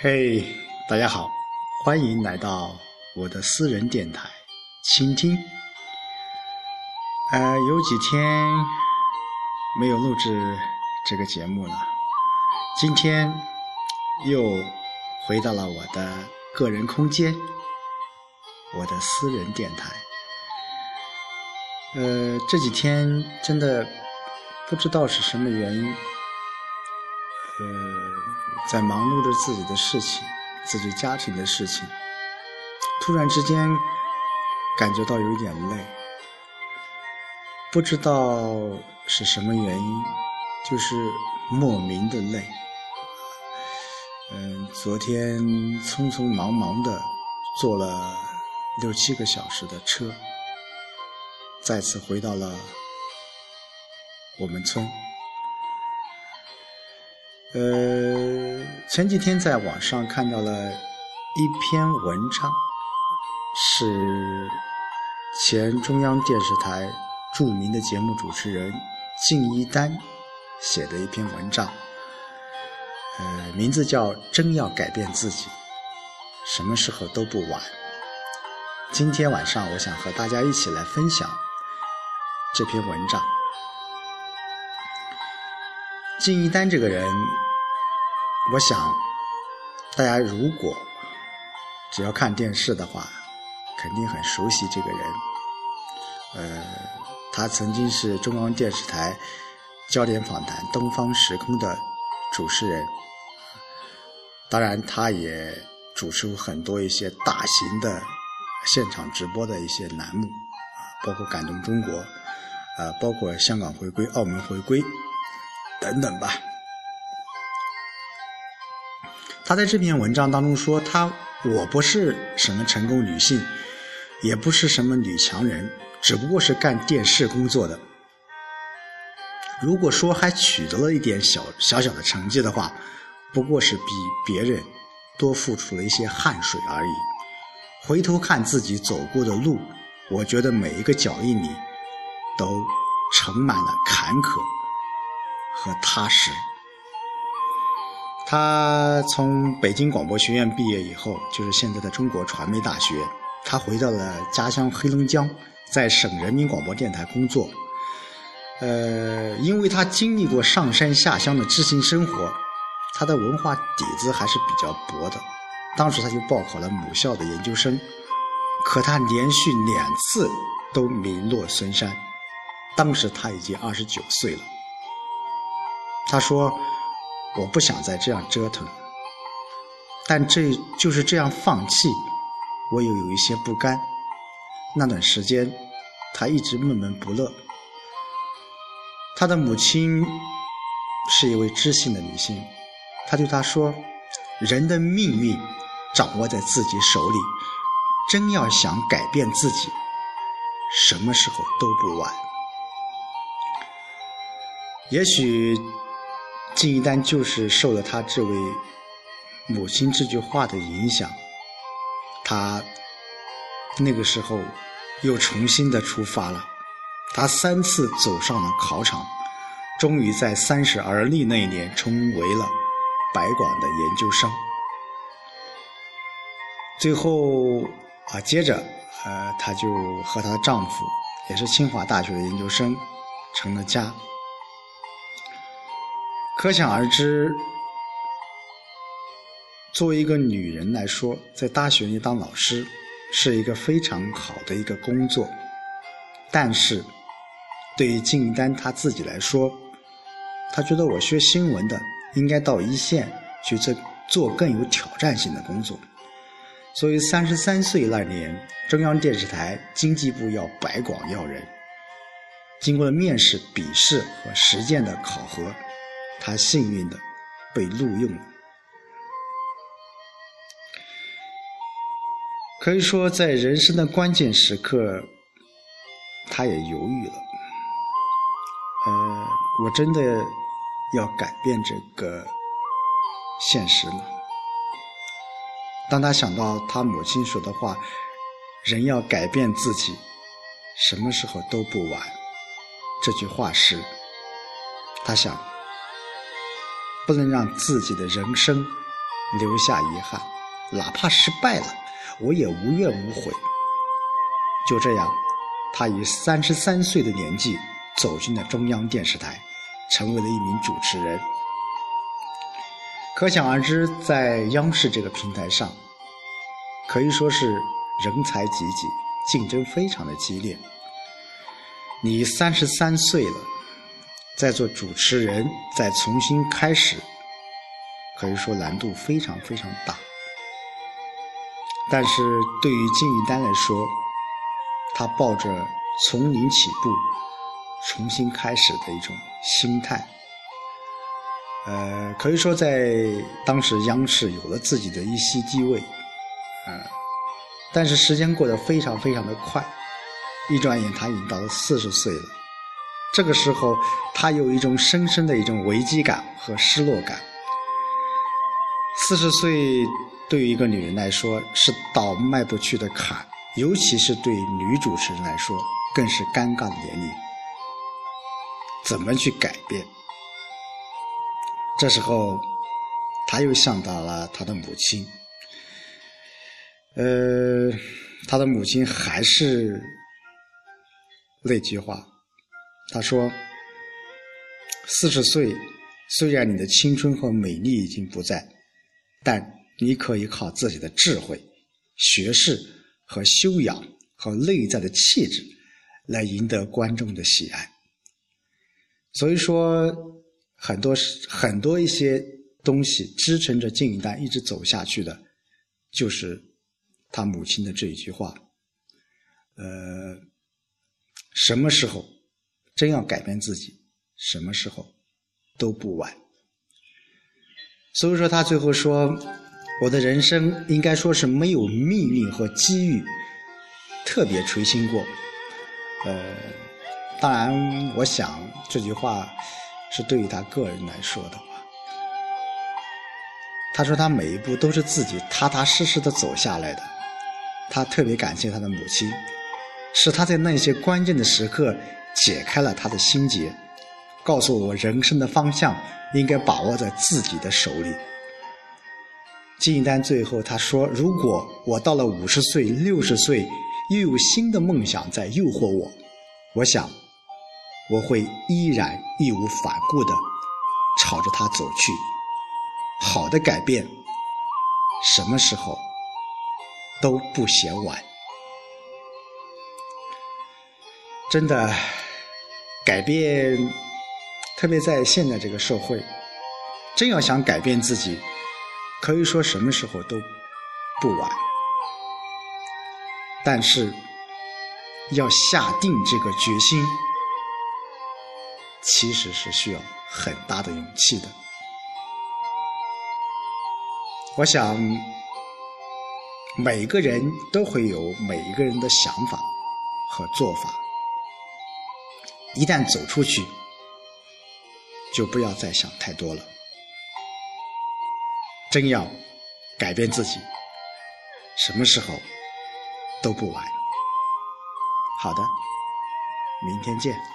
嘿，大家好，欢迎来到我的私人电台，倾听。呃，有几天没有录制这个节目了，今天又回到了我的个人空间，我的私人电台。呃，这几天真的不知道是什么原因，呃。在忙碌着自己的事情，自己家庭的事情，突然之间感觉到有一点累，不知道是什么原因，就是莫名的累。嗯，昨天匆匆忙忙的坐了六七个小时的车，再次回到了我们村。呃，前几天在网上看到了一篇文章，是前中央电视台著名的节目主持人敬一丹写的一篇文章，呃，名字叫《真要改变自己，什么时候都不晚》。今天晚上，我想和大家一起来分享这篇文章。敬一丹这个人。我想，大家如果只要看电视的话，肯定很熟悉这个人。呃，他曾经是中央电视台《焦点访谈》《东方时空》的主持人，当然，他也主持过很多一些大型的现场直播的一些栏目，包括《感动中国》，呃，包括香港回归、澳门回归等等吧。他在这篇文章当中说：“他我不是什么成功女性，也不是什么女强人，只不过是干电视工作的。如果说还取得了一点小小小的成绩的话，不过是比别人多付出了一些汗水而已。回头看自己走过的路，我觉得每一个脚印里都盛满了坎坷和踏实。”他从北京广播学院毕业以后，就是现在的中国传媒大学。他回到了家乡黑龙江，在省人民广播电台工作。呃，因为他经历过上山下乡的知青生活，他的文化底子还是比较薄的。当时他就报考了母校的研究生，可他连续两次都名落孙山。当时他已经二十九岁了。他说。我不想再这样折腾，但这就是这样放弃，我又有一些不甘。那段时间，他一直闷闷不乐。他的母亲是一位知性的女性，她对他说：“人的命运掌握在自己手里，真要想改变自己，什么时候都不晚。”也许。靳一丹就是受了他这位母亲这句话的影响，他那个时候又重新的出发了。他三次走上了考场，终于在三十而立那一年成为了白广的研究生。最后啊，接着呃，她就和她的丈夫，也是清华大学的研究生，成了家。可想而知，作为一个女人来说，在大学里当老师是一个非常好的一个工作。但是，对于靳丹她自己来说，她觉得我学新闻的应该到一线去做做更有挑战性的工作。所以，三十三岁那年，中央电视台经济部要百广要人，经过了面试、笔试和实践的考核。他幸运的被录用了，可以说在人生的关键时刻，他也犹豫了。呃，我真的要改变这个现实吗？当他想到他母亲说的话“人要改变自己，什么时候都不晚”这句话时，他想。不能让自己的人生留下遗憾，哪怕失败了，我也无怨无悔。就这样，他以三十三岁的年纪走进了中央电视台，成为了一名主持人。可想而知，在央视这个平台上，可以说是人才济济，竞争非常的激烈。你三十三岁了，在做主持人，再重新开始，可以说难度非常非常大。但是对于金一丹来说，他抱着从零起步、重新开始的一种心态，呃，可以说在当时央视有了自己的一席地位，呃，但是时间过得非常非常的快，一转眼他已经到了四十岁了。这个时候，他有一种深深的一种危机感和失落感。四十岁对于一个女人来说是倒迈不去的坎。尤其是对女主持人来说，更是尴尬的年龄。怎么去改变？这时候，他又想到了他的母亲。呃，他的母亲还是那句话，他说：“四十岁，虽然你的青春和美丽已经不在，但你可以靠自己的智慧、学识。”和修养和内在的气质，来赢得观众的喜爱。所以说，很多很多一些东西支撑着金一丹一直走下去的，就是他母亲的这一句话。呃，什么时候真要改变自己，什么时候都不晚。所以说，他最后说。我的人生应该说是没有命运和机遇特别垂青过，呃，当然，我想这句话是对于他个人来说的。他说他每一步都是自己踏踏实实的走下来的，他特别感谢他的母亲，是他在那些关键的时刻解开了他的心结，告诉我人生的方向应该把握在自己的手里。金一丹最后他说：“如果我到了五十岁、六十岁，又有新的梦想在诱惑我，我想我会依然义无反顾的朝着它走去。好的改变，什么时候都不嫌晚。真的改变，特别在现在这个社会，真要想改变自己。”可以说什么时候都不晚，但是要下定这个决心，其实是需要很大的勇气的。我想，每个人都会有每一个人的想法和做法，一旦走出去，就不要再想太多了。真要改变自己，什么时候都不晚。好的，明天见。